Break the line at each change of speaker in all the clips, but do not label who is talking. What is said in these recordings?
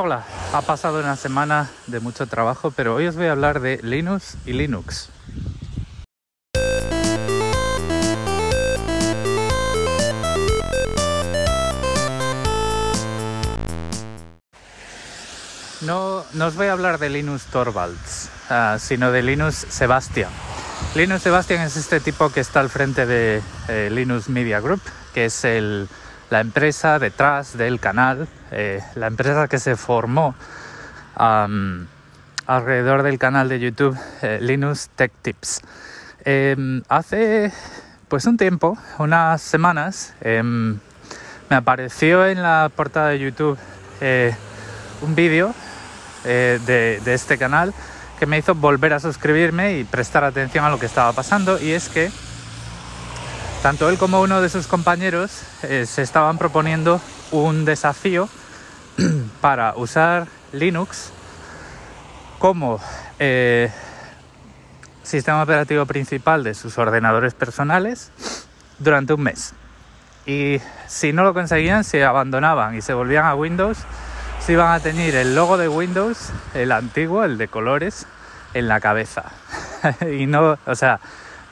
Hola, ha pasado una semana de mucho trabajo, pero hoy os voy a hablar de Linux y Linux. No, no os voy a hablar de Linus Torvalds, ah, sino de Linus Sebastian. Linus Sebastian es este tipo que está al frente de eh, Linux Media Group, que es el, la empresa detrás del canal, eh, la empresa que se formó alrededor del canal de YouTube eh, Linux Tech Tips. Em, hace pues un tiempo, unas semanas, em, me apareció en la portada de YouTube eh, un vídeo de, de este canal que me hizo volver a suscribirme y prestar atención a lo que estaba pasando y es que tanto él como uno de sus compañeros eh, se estaban proponiendo un desafío para usar Linux como eh, sistema operativo principal de sus ordenadores personales durante un mes. Y si no lo conseguían, se abandonaban y se volvían a Windows, se iban a tener el logo de Windows, el antiguo, el de colores, en la cabeza. y no, o sea,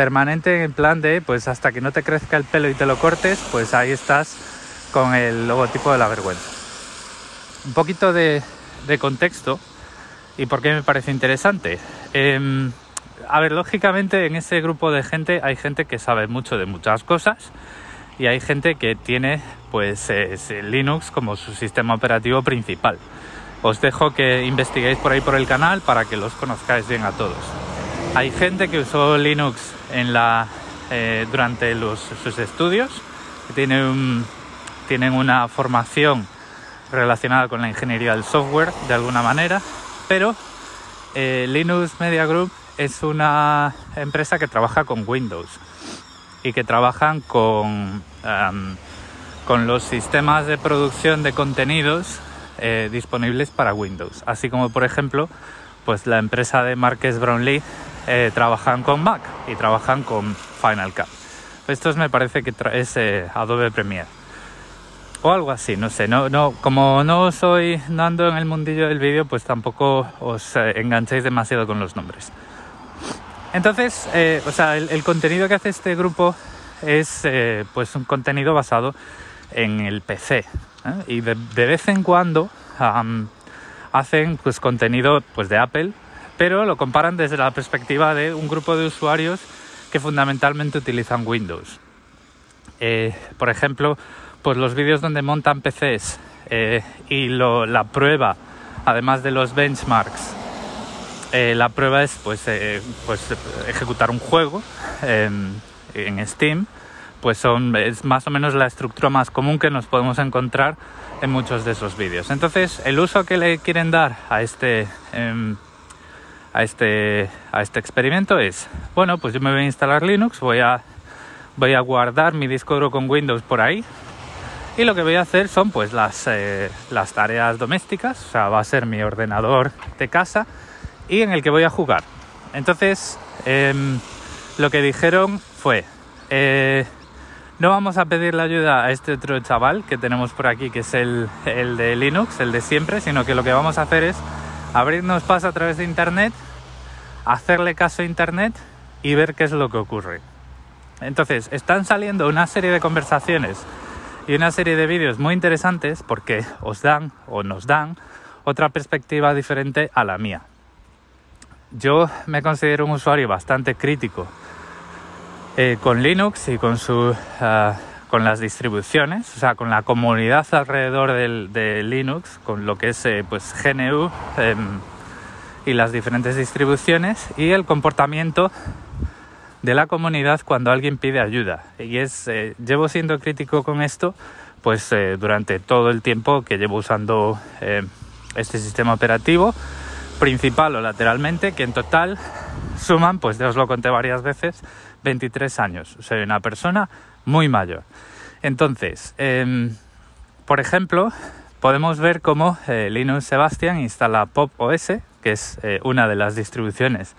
permanente en plan de, pues hasta que no te crezca el pelo y te lo cortes, pues ahí estás con el logotipo de la vergüenza. Un poquito de, contexto y por qué me parece interesante. Em, a ver, lógicamente en ese grupo de gente hay gente que sabe mucho de muchas cosas y hay gente que tiene pues Linux como su sistema operativo principal. Os dejo que investiguéis por ahí por el canal para que los conozcáis bien a todos. Hay gente que usó Linux en la, eh, durante sus estudios, que tiene tienen una formación relacionada con la ingeniería del software de alguna manera, pero eh, Linux Media Group es una empresa que trabaja con Windows y que trabajan con, con los sistemas de producción de contenidos eh, disponibles para Windows, así como por ejemplo pues la empresa de Marques Brownlee eh, trabajan con Mac y trabajan con Final Cut. Estos me parece que es eh, Adobe Premiere o algo así, no sé, no, no, como no soy dando en el mundillo del vídeo, pues tampoco os eh, enganchéis demasiado con los nombres. Entonces, o sea, el, contenido que hace este grupo es pues un contenido basado en el PC y de, vez en cuando hacen pues contenido pues de Apple pero lo comparan desde la perspectiva de un grupo de usuarios que fundamentalmente utilizan Windows. Eh, por ejemplo, pues los vídeos donde montan PCs eh, y la prueba, además de los benchmarks, eh, la prueba es pues, pues ejecutar un juego en Steam, pues son, es más o menos la estructura más común que nos podemos encontrar en muchos de esos vídeos. Entonces, el uso que le quieren dar a este em, a este, a este experimento es, bueno, pues yo me voy a instalar Linux, voy a, voy a guardar mi disco duro con Windows por ahí y lo que voy a hacer son pues las, eh, las tareas domésticas, o sea, va a ser mi ordenador de casa y en el que voy a jugar. Entonces, em, lo que dijeron fue, eh, no vamos a pedir la ayuda a este otro chaval que tenemos por aquí, que es el, el de Linux, el de siempre, sino que lo que vamos a hacer es abrirnos paso a través de Internet, hacerle caso a Internet y ver qué es lo que ocurre. Entonces, están saliendo una serie de conversaciones y una serie de vídeos muy interesantes porque os dan o nos dan otra perspectiva diferente a la mía. Yo me considero un usuario bastante crítico eh, con Linux y con su ah, con las distribuciones, o sea, con la comunidad alrededor de Linux, con lo que es eh, pues GNU em, y las diferentes distribuciones y el comportamiento de la comunidad cuando alguien pide ayuda. Y es, eh, llevo siendo crítico con esto pues eh, durante todo el tiempo que llevo usando este sistema operativo, principal o lateralmente, que en total suman, pues ya os lo conté varias veces, 23 años. Soy una persona muy mayor. Entonces, em, por ejemplo, podemos ver cómo eh, Linux Sebastian instala Pop OS, que es eh, una de las distribuciones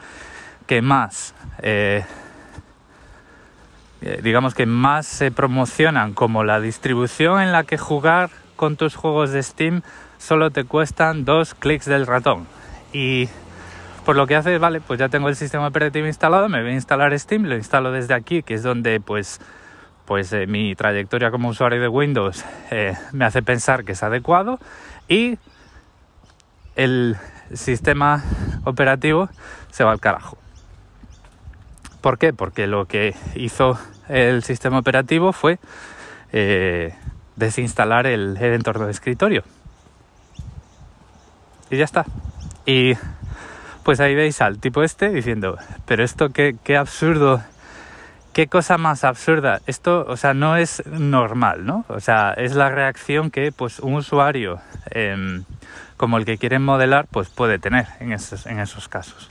que más, eh, digamos que más se promocionan como la distribución en la que jugar con tus juegos de Steam solo te cuestan dos clics del ratón. Y por lo que hace, vale, pues ya tengo el sistema operativo instalado, me voy a instalar Steam, lo instalo desde aquí, que es donde pues, pues eh, mi trayectoria como usuario de Windows eh, me hace pensar que es adecuado y el sistema operativo se va al carajo. ¿Por qué? Porque lo que hizo el sistema operativo fue eh, desinstalar el, entorno de escritorio. Y ya está. Y pues ahí veis al tipo este diciendo, pero esto qué, qué absurdo, qué cosa más absurda. Esto, o sea, no es normal, ¿no? O sea, es la reacción que pues un usuario em, como el que quieren modelar pues puede tener en esos, en esos casos.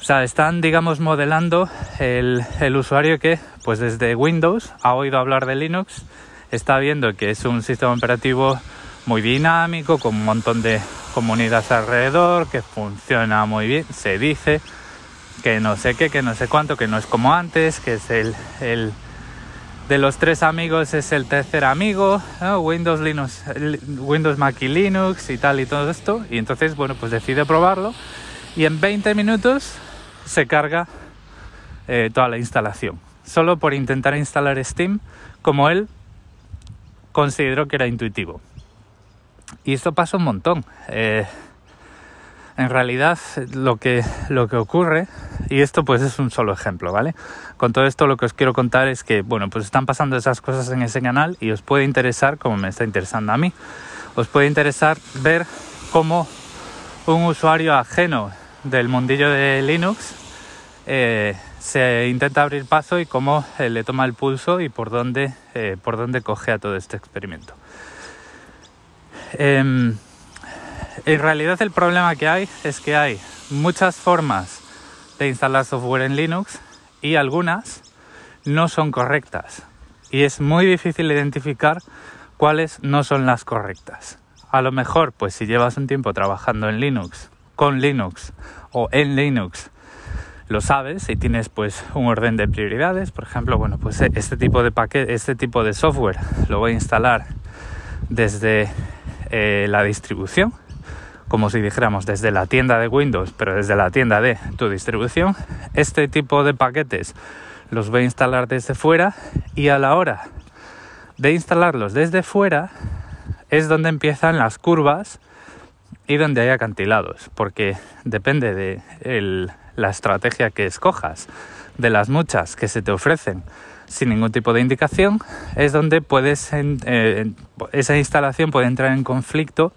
O sea, están, digamos, modelando el, el, usuario que, pues desde Windows, ha oído hablar de Linux, está viendo que es un sistema operativo muy dinámico, con un montón de comunidades alrededor, que funciona muy bien, se dice, que no sé qué, que no sé cuánto, que no es como antes, que es el, el de los tres amigos es el tercer amigo, Windows, Linux, Windows, Mac y Linux y tal y todo esto. Y entonces, bueno, pues decide probarlo y en 20 minutos se carga eh, toda la instalación. Solo por intentar instalar Steam como él consideró que era intuitivo. Y esto pasa un montón. Eh, en realidad lo que, lo que ocurre, y esto pues es un solo ejemplo, ¿vale? Con todo esto lo que os quiero contar es que, bueno, pues están pasando esas cosas en ese canal y os puede interesar, como me está interesando a mí, os puede interesar ver cómo un usuario ajeno del mundillo de Linux eh, se intenta abrir paso y cómo eh, le toma el pulso y por dónde, por dónde coge a todo este experimento. Em, en realidad el problema que hay es que hay muchas formas de instalar software en Linux y algunas no son correctas. Y es muy difícil identificar cuáles no son las correctas. A lo mejor, pues si llevas un tiempo trabajando en Linux, con Linux o en Linux, lo sabes y tienes pues un orden de prioridades. Por ejemplo, bueno, pues este tipo de paquete, este tipo de software lo voy a instalar desde eh, la distribución como si dijéramos desde la tienda de Windows, pero desde la tienda de tu distribución, este tipo de paquetes los voy a instalar desde fuera y a la hora de instalarlos desde fuera es donde empiezan las curvas y donde hay acantilados, porque depende de la estrategia que escojas, de las muchas que se te ofrecen sin ningún tipo de indicación, es donde puedes, eh, esa instalación puede entrar en conflicto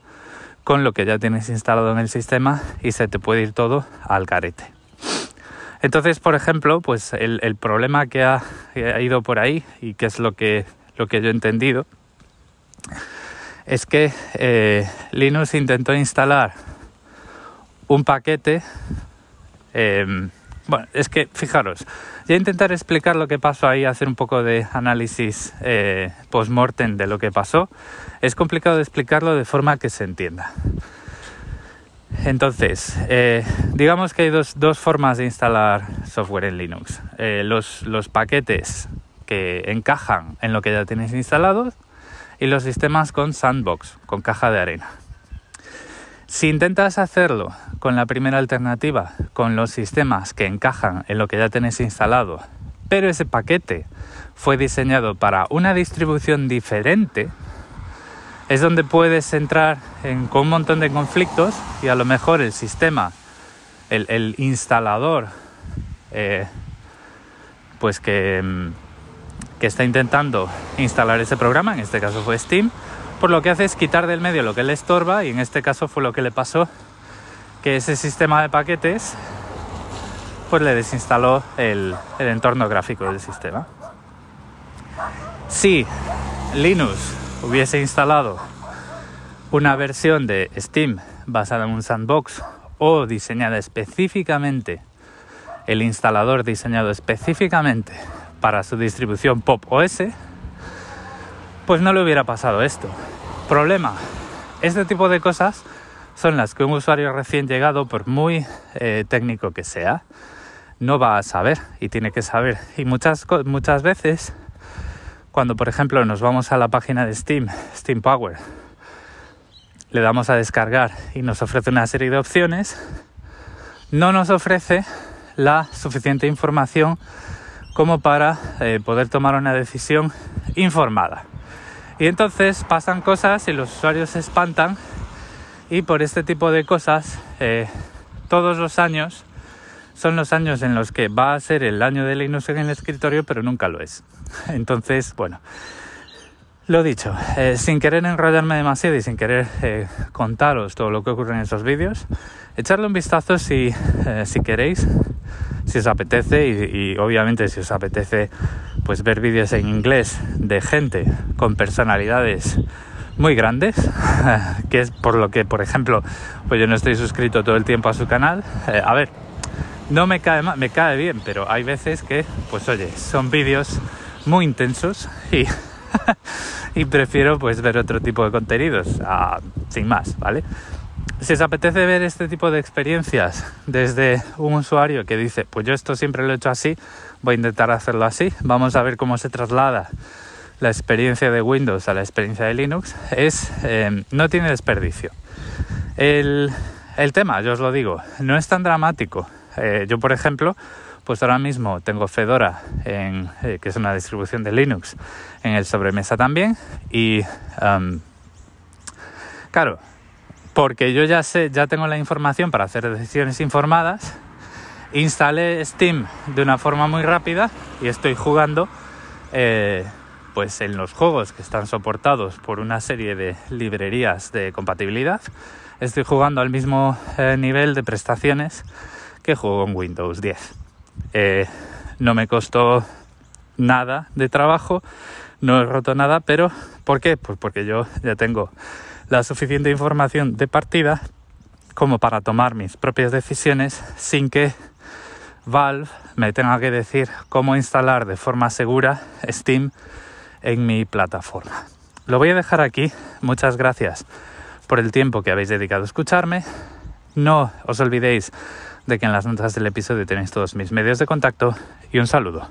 con lo que ya tienes instalado en el sistema y se te puede ir todo al carete. Entonces, por ejemplo, pues el, problema que ha, ido por ahí y que es lo que, lo que yo he entendido es que eh, Linux intentó instalar un paquete em, bueno, es que fijaros, voy a intentar explicar lo que pasó ahí, hacer un poco de análisis eh, post-mortem de lo que pasó. Es complicado de explicarlo de forma que se entienda. Entonces, eh, digamos que hay dos, formas de instalar software en Linux. Eh, los, los paquetes que encajan en lo que ya tienes instalado y los sistemas con sandbox, con caja de arena. Si intentas hacerlo con la primera alternativa, con los sistemas que encajan en lo que ya tenéis instalado, pero ese paquete fue diseñado para una distribución diferente, es donde puedes entrar en, con un montón de conflictos y a lo mejor el sistema, el, instalador, eh, pues que, mm, que está intentando instalar ese programa, en este caso fue Steam, por lo que hace es quitar del medio lo que le estorba y en este caso fue lo que le pasó que ese sistema de paquetes pues le desinstaló el, el entorno gráfico del sistema. Si Linux hubiese instalado una versión de Steam basada en un sandbox o diseñada específicamente, el instalador diseñado específicamente para su distribución Pop OS, pues no le hubiera pasado esto. Problema, este tipo de cosas son las que un usuario recién llegado, por muy eh, técnico que sea, no va a saber y tiene que saber. Y muchas, muchas veces, cuando por ejemplo nos vamos a la página de Steam, Steam Power, le damos a descargar y nos ofrece una serie de opciones, no nos ofrece la suficiente información como para eh, poder tomar una decisión informada. Y entonces pasan cosas y los usuarios se espantan y por este tipo de cosas eh, todos los años son los años en los que va a ser el año de Linux en el escritorio, pero nunca lo es. Entonces, bueno, lo dicho, eh, sin querer enrollarme demasiado y sin querer eh, contaros todo lo que ocurre en esos vídeos, echarle un vistazo si, si queréis, si os apetece y, y, obviamente si os apetece pues ver vídeos en inglés de gente con personalidades muy grandes, que es por lo que, por ejemplo, pues yo no estoy suscrito todo el tiempo a su canal. Eh, a ver, no me cae mal, me cae bien, pero hay veces que, pues oye, son vídeos muy intensos y, y prefiero pues ver otro tipo de contenidos, ah, sin más, ¿vale? Si os apetece ver este tipo de experiencias desde un usuario que dice, pues yo esto siempre lo he hecho así, voy a intentar hacerlo así, vamos a ver cómo se traslada la experiencia de Windows a la experiencia de Linux es eh, no tiene desperdicio. El, tema, yo os lo digo, no es tan dramático. Eh, yo, por ejemplo, pues ahora mismo tengo Fedora, en, eh, que es una distribución de Linux, en el sobremesa también. Y claro, porque yo ya sé, ya tengo la información para hacer decisiones informadas, instalé Steam de una forma muy rápida y estoy jugando pues en los juegos que están soportados por una serie de librerías de compatibilidad, estoy jugando al mismo eh, nivel de prestaciones que juego en Windows 10. Eh, no me costó nada de trabajo, no he roto nada, pero ¿por qué? Pues porque yo ya tengo la suficiente información de partida como para tomar mis propias decisiones sin que Valve me tenga que decir cómo instalar de forma segura Steam en mi plataforma. Lo voy a dejar aquí. Muchas gracias por el tiempo que habéis dedicado a escucharme. No os olvidéis de que en las notas del episodio tenéis todos mis medios de contacto y un saludo.